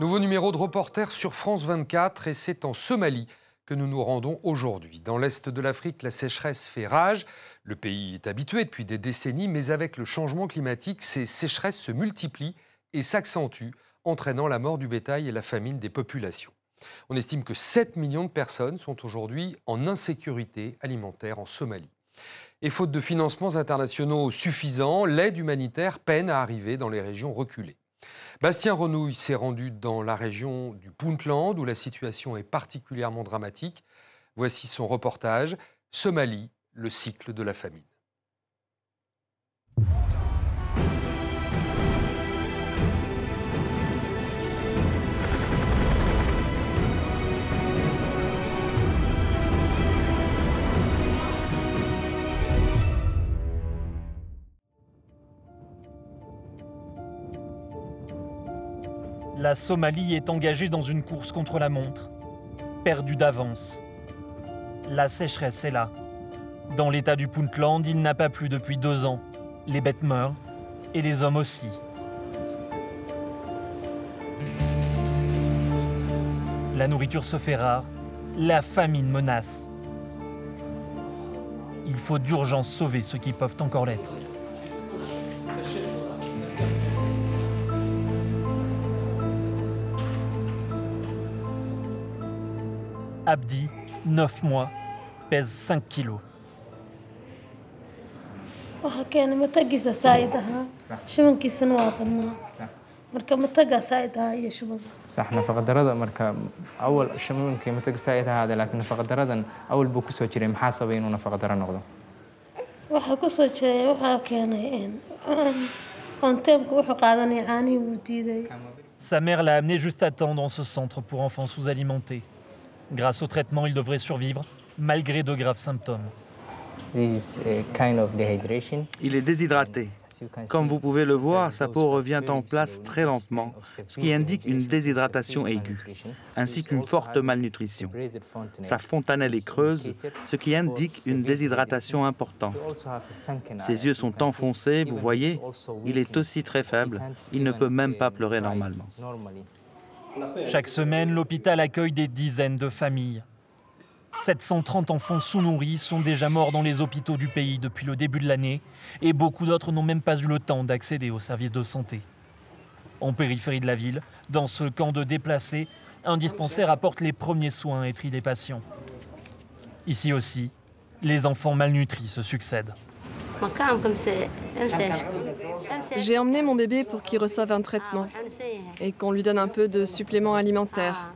Nouveau numéro de reporter sur France 24 et c'est en Somalie que nous nous rendons aujourd'hui. Dans l'est de l'Afrique, la sécheresse fait rage. Le pays est habitué depuis des décennies, mais avec le changement climatique, ces sécheresses se multiplient et s'accentuent, entraînant la mort du bétail et la famine des populations. On estime que 7 millions de personnes sont aujourd'hui en insécurité alimentaire en Somalie. Et faute de financements internationaux suffisants, l'aide humanitaire peine à arriver dans les régions reculées. Bastien Renouille s'est rendu dans la région du Puntland où la situation est particulièrement dramatique. Voici son reportage Somalie, le cycle de la famine. La Somalie est engagée dans une course contre la montre, perdue d'avance. La sécheresse est là. Dans l'état du Puntland, il n'a pas plu depuis deux ans. Les bêtes meurent et les hommes aussi. La nourriture se fait rare, la famine menace. Il faut d'urgence sauver ceux qui peuvent encore l'être. Abdi, 9 mois, pèse 5 kilos. waxaa keenay matagiisa saa'id ahaa shubankiisana waa badnaa marka matagaa saa'id ahaa iyo shubanka صح نفقة درada marka awal shaminkii mataga saa'id ahaade laakiin nafaqa daradan awal buu kusoo jiray maxaa sabay inuu nafaqa daro noqdo waxaa kusoo jiray waxaa keenay onteemka wuxuu qaadanaya caanihii wuu diiday Sa mère l'a amené juste à temps dans ce centre pour enfants sous-alimentés. Grâce au traitement, il devrait survivre, malgré de graves symptômes. Il est déshydraté. Comme vous pouvez le voir, sa peau revient en place très lentement, ce qui indique une déshydratation aiguë, ainsi qu'une forte malnutrition. Sa fontanelle est creuse, ce qui indique une déshydratation importante. Ses yeux sont enfoncés, vous voyez, il est aussi très faible, il ne peut même pas pleurer normalement. Chaque semaine, l'hôpital accueille des dizaines de familles. 730 enfants sous-nourris sont déjà morts dans les hôpitaux du pays depuis le début de l'année et beaucoup d'autres n'ont même pas eu le temps d'accéder aux services de santé. En périphérie de la ville, dans ce camp de déplacés, un dispensaire apporte les premiers soins et trie des patients. Ici aussi, les enfants malnutris se succèdent. J'ai emmené mon bébé pour qu'il reçoive un traitement et qu'on lui donne un peu de supplément alimentaire.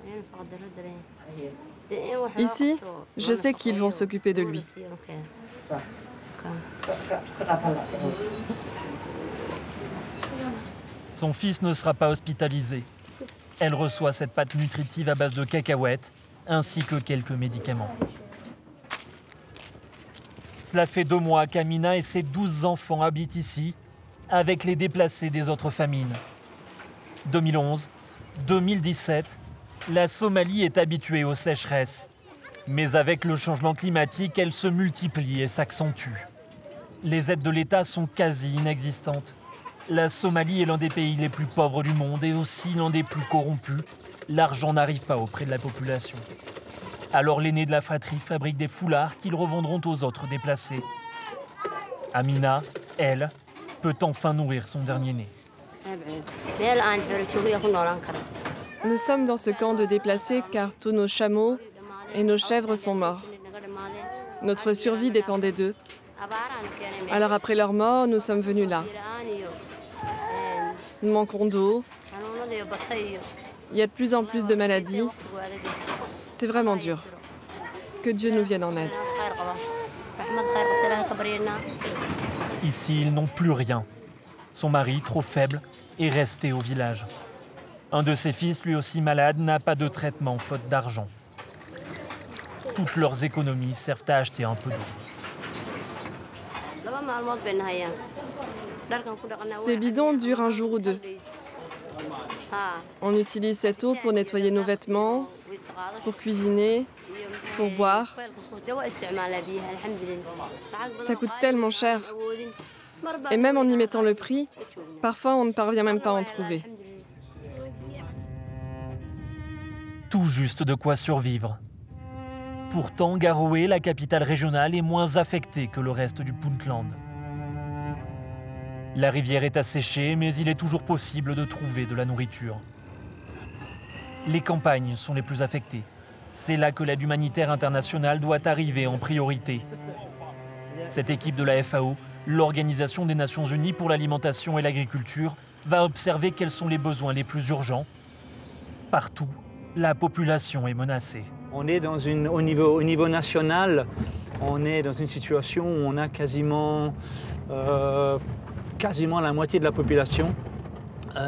Ici, je sais qu'ils vont s'occuper de lui. Son fils ne sera pas hospitalisé. Elle reçoit cette pâte nutritive à base de cacahuètes ainsi que quelques médicaments. Cela fait deux mois qu'Amina et ses douze enfants habitent ici avec les déplacés des autres famines. 2011, 2017, la Somalie est habituée aux sécheresses. Mais avec le changement climatique, elles se multiplient et s'accentuent. Les aides de l'État sont quasi inexistantes. La Somalie est l'un des pays les plus pauvres du monde et aussi l'un des plus corrompus. L'argent n'arrive pas auprès de la population. Alors l'aîné de la fratrie fabrique des foulards qu'ils revendront aux autres déplacés. Amina, elle, peut enfin nourrir son dernier-né. Nous sommes dans ce camp de déplacés car tous nos chameaux et nos chèvres sont morts. Notre survie dépendait d'eux. Alors après leur mort, nous sommes venus là. Nous manquons d'eau. Il y a de plus en plus de maladies. C'est vraiment dur. Que Dieu nous vienne en aide. Ici, ils n'ont plus rien. Son mari, trop faible, est resté au village. Un de ses fils, lui aussi malade, n'a pas de traitement faute d'argent. Toutes leurs économies servent à acheter un peu d'eau. Ces bidons durent un jour ou deux. On utilise cette eau pour nettoyer nos vêtements, pour cuisiner, pour boire. Ça coûte tellement cher. Et même en y mettant le prix, parfois on ne parvient même pas à en trouver. Tout juste de quoi survivre. Pourtant, Garowe, la capitale régionale, est moins affectée que le reste du Puntland. La rivière est asséchée, mais il est toujours possible de trouver de la nourriture. Les campagnes sont les plus affectées. C'est là que l'aide humanitaire internationale doit arriver en priorité. Cette équipe de la FAO, l'Organisation des Nations Unies pour l'alimentation et l'agriculture, va observer quels sont les besoins les plus urgents. Partout, la population est menacée. On est dans une, au, niveau, au niveau national, on est dans une situation où on a quasiment, euh, quasiment la moitié de la population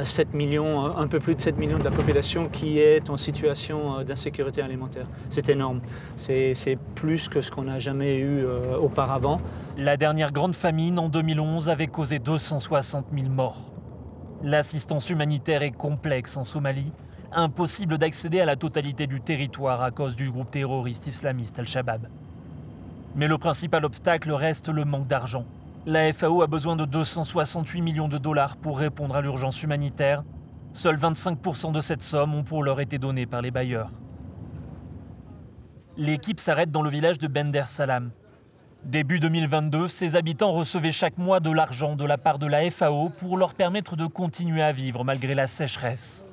7 euh, millions, euh, un peu plus de 7 millions de la population qui est en situation d'insécurité alimentaire. C'est énorme. C'est plus que ce qu'on n'a jamais eu auparavant. La dernière grande famine en 2011 avait causé 260 000 morts. L'assistance humanitaire est complexe en Somalie. Impossible d'accéder à la totalité du territoire à cause du groupe terroriste islamiste Al-Shabaab. Mais le principal obstacle reste le manque d'argent. La FAO a besoin de 268 millions de dollars pour répondre à l'urgence humanitaire. Seuls 25% de cette somme ont pour l'heure été donnés par les bailleurs. L'équipe s'arrête dans le village de Bender Salam, Début 2022, ses habitants recevaient chaque mois de l'argent de la part de la FAO pour leur permettre de continuer à vivre malgré la sécheresse.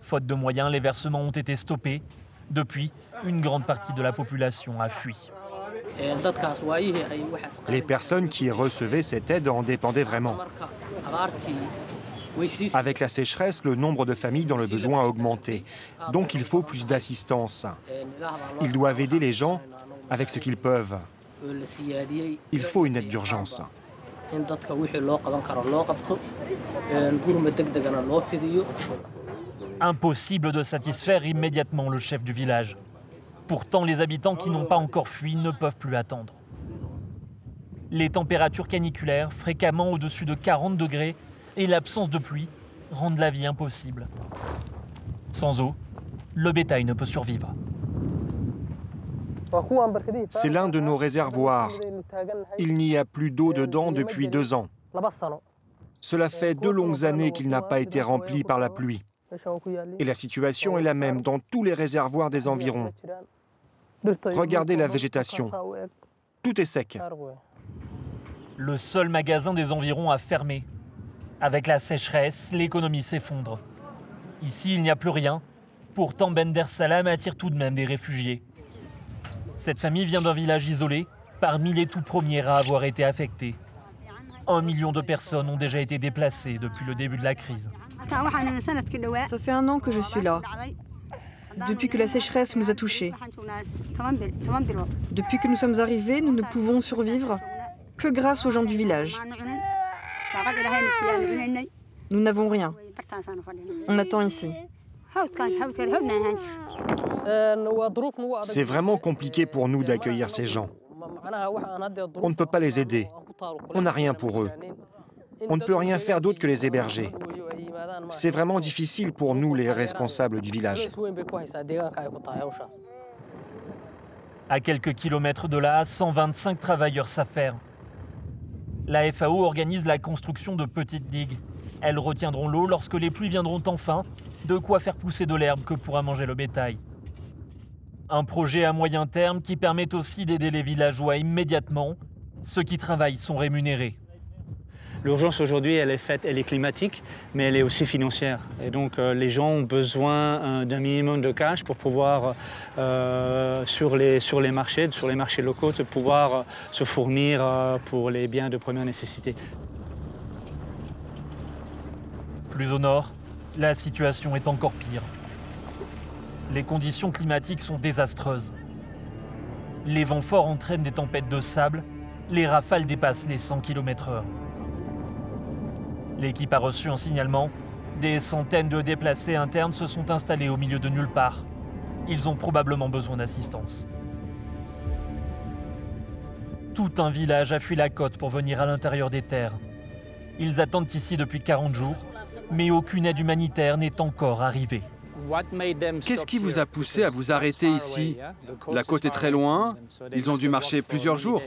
Faute de moyens, les versements ont été stoppés. Depuis, une grande partie de la population a fui. Les personnes qui recevaient cette aide en dépendaient vraiment. Avec la sécheresse, le nombre de familles dans le besoin a augmenté. Donc il faut plus d'assistance. Ils doivent aider les gens avec ce qu'ils peuvent. Il faut une aide d'urgence. Impossible de satisfaire immédiatement le chef du village. Pourtant, les habitants qui n'ont pas encore fui ne peuvent plus attendre. Les températures caniculaires, fréquemment au-dessus de 40 degrés, et l'absence de pluie rendent la vie impossible. Sans eau, le bétail ne peut survivre. C'est l'un de nos réservoirs. Il n'y a plus d'eau dedans depuis deux ans. Cela fait deux longues années qu'il n'a pas été rempli par la pluie. Et la situation est la même dans tous les réservoirs des environs. Regardez la végétation. Tout est sec. Le seul magasin des environs a fermé. Avec la sécheresse, l'économie s'effondre. Ici, il n'y a plus rien. Pourtant, Bender Salam attire tout de même des réfugiés. Cette famille vient d'un village isolé, parmi les tout premiers à avoir été affectés. Un million de personnes ont déjà été déplacées depuis le début de la crise. Ça fait un an que je suis là. Depuis que la sécheresse nous a touchés. Depuis que nous sommes arrivés, nous ne pouvons survivre que grâce aux gens du village. Nous n'avons rien. On attend ici. C'est vraiment compliqué pour nous d'accueillir ces gens. On ne peut pas les aider. On n'a rien pour eux. On ne peut rien faire d'autre que les héberger. C'est vraiment difficile pour nous, les responsables du village. À quelques kilomètres de là, 125 travailleurs s'affairent. La FAO organise la construction de petites digues. Elles retiendront l'eau lorsque les pluies viendront enfin, de quoi faire pousser de l'herbe que pourra manger le bétail. Un projet à moyen terme qui permet aussi d'aider les villageois immédiatement. Ceux qui travaillent sont rémunérés. L'urgence aujourd'hui, elle est faite, elle est climatique, mais elle est aussi financière. Et donc, euh, les gens ont besoin euh, d'un minimum de cash pour pouvoir, euh, sur, les, marchés, sur les marchés locaux, pouvoir se fournir pour les biens de première nécessité. Plus au nord, la situation est encore pire les conditions climatiques sont désastreuses. Les vents forts entraînent des tempêtes de sable, les rafales dépassent les 100 km/h. L'équipe a reçu un signalement. Des centaines de déplacés internes se sont installés au milieu de nulle part. Ils ont probablement besoin d'assistance. Tout un village a fui la côte pour venir à l'intérieur des terres. Ils attendent ici depuis 40 jours, mais aucune aide humanitaire n'est encore arrivée. Qu'est-ce qui vous a poussé à vous arrêter ici? La côte est très loin, ils ont dû marcher plusieurs jours.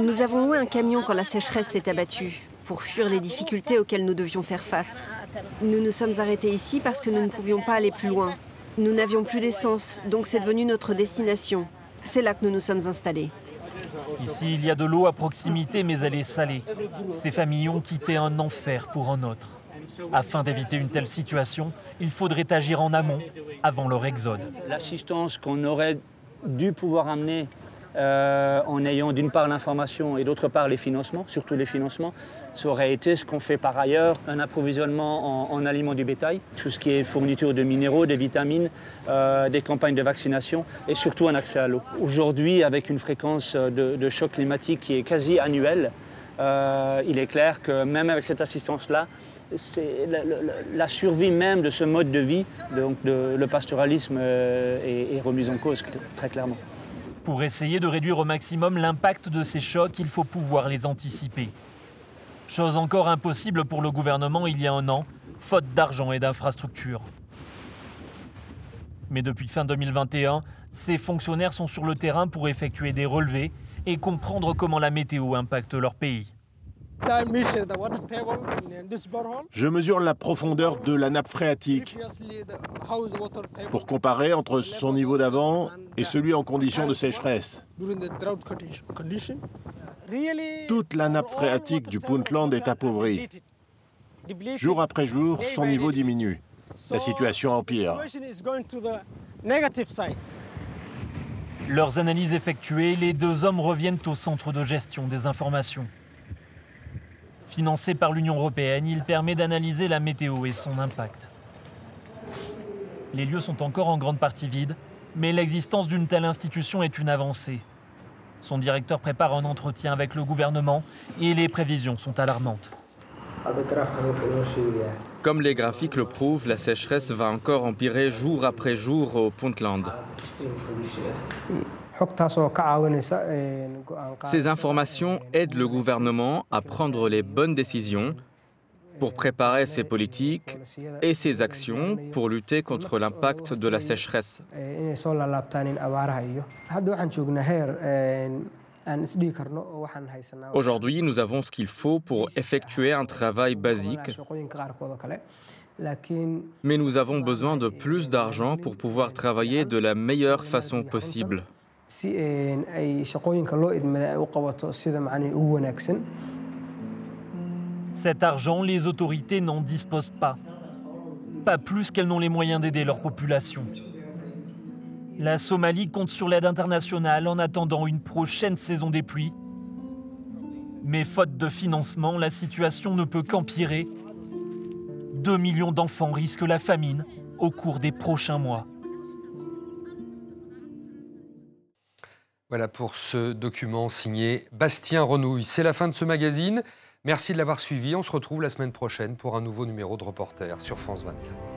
Nous avons loué un camion quand la sécheresse s'est abattue, pour fuir les difficultés auxquelles nous devions faire face. Nous nous sommes arrêtés ici parce que nous ne pouvions pas aller plus loin. Nous n'avions plus d'essence, donc c'est devenu notre destination. C'est là que nous nous sommes installés. Ici, il y a de l'eau à proximité, mais elle est salée. Ces familles ont quitté un enfer pour un autre. Afin d'éviter une telle situation, il faudrait agir en amont, avant leur exode. L'assistance qu'on aurait dû pouvoir amener euh, en ayant d'une part l'information et d'autre part les financements, surtout les financements, ça aurait été ce qu'on fait par ailleurs, un approvisionnement en, aliments du bétail, tout ce qui est fourniture de minéraux, des vitamines, euh, des campagnes de vaccination et surtout un accès à l'eau. Aujourd'hui, avec une fréquence de, choc climatique qui est quasi annuelle, euh, il est clair que même avec cette assistance-là, la, survie même de ce mode de vie, donc le pastoralisme est remise en cause très clairement. Pour essayer de réduire au maximum l'impact de ces chocs, il faut pouvoir les anticiper. Chose encore impossible pour le gouvernement il y a un an, faute d'argent et d'infrastructures. Mais depuis fin 2021, ces fonctionnaires sont sur le terrain pour effectuer des relevés et comprendre comment la météo impacte leur pays. Je mesure la profondeur de la nappe phréatique pour comparer entre son niveau d'avant et celui en condition de sécheresse. Toute la nappe phréatique du Puntland est appauvrie. Jour après jour, son niveau diminue. La situation empire. Leurs analyses effectuées, les deux hommes reviennent au centre de gestion des informations. Financé par l'Union européenne, il permet d'analyser la météo et son impact. Les lieux sont encore en grande partie vides, mais l'existence d'une telle institution est une avancée. Son directeur prépare un entretien avec le gouvernement et les prévisions sont alarmantes. Comme les graphiques le prouvent, la sécheresse va encore empirer jour après jour au Puntland. Ces informations aident le gouvernement à prendre les bonnes décisions pour préparer ses politiques et ses actions pour lutter contre l'impact de la sécheresse. Aujourd'hui, nous avons ce qu'il faut pour effectuer un travail basique, mais nous avons besoin de plus d'argent pour pouvoir travailler de la meilleure façon possible. Cet argent, les autorités n'en disposent pas. Pas plus qu'elles n'ont les moyens d'aider leur population. La Somalie compte sur l'aide internationale en attendant une prochaine saison des pluies. Mais faute de financement, la situation ne peut qu'empirer. 2 millions d'enfants risquent la famine au cours des prochains mois. Voilà pour ce document signé Bastien Renouille. C'est la fin de ce magazine. Merci de l'avoir suivi. On se retrouve la semaine prochaine pour un nouveau numéro de Reporter sur France 24.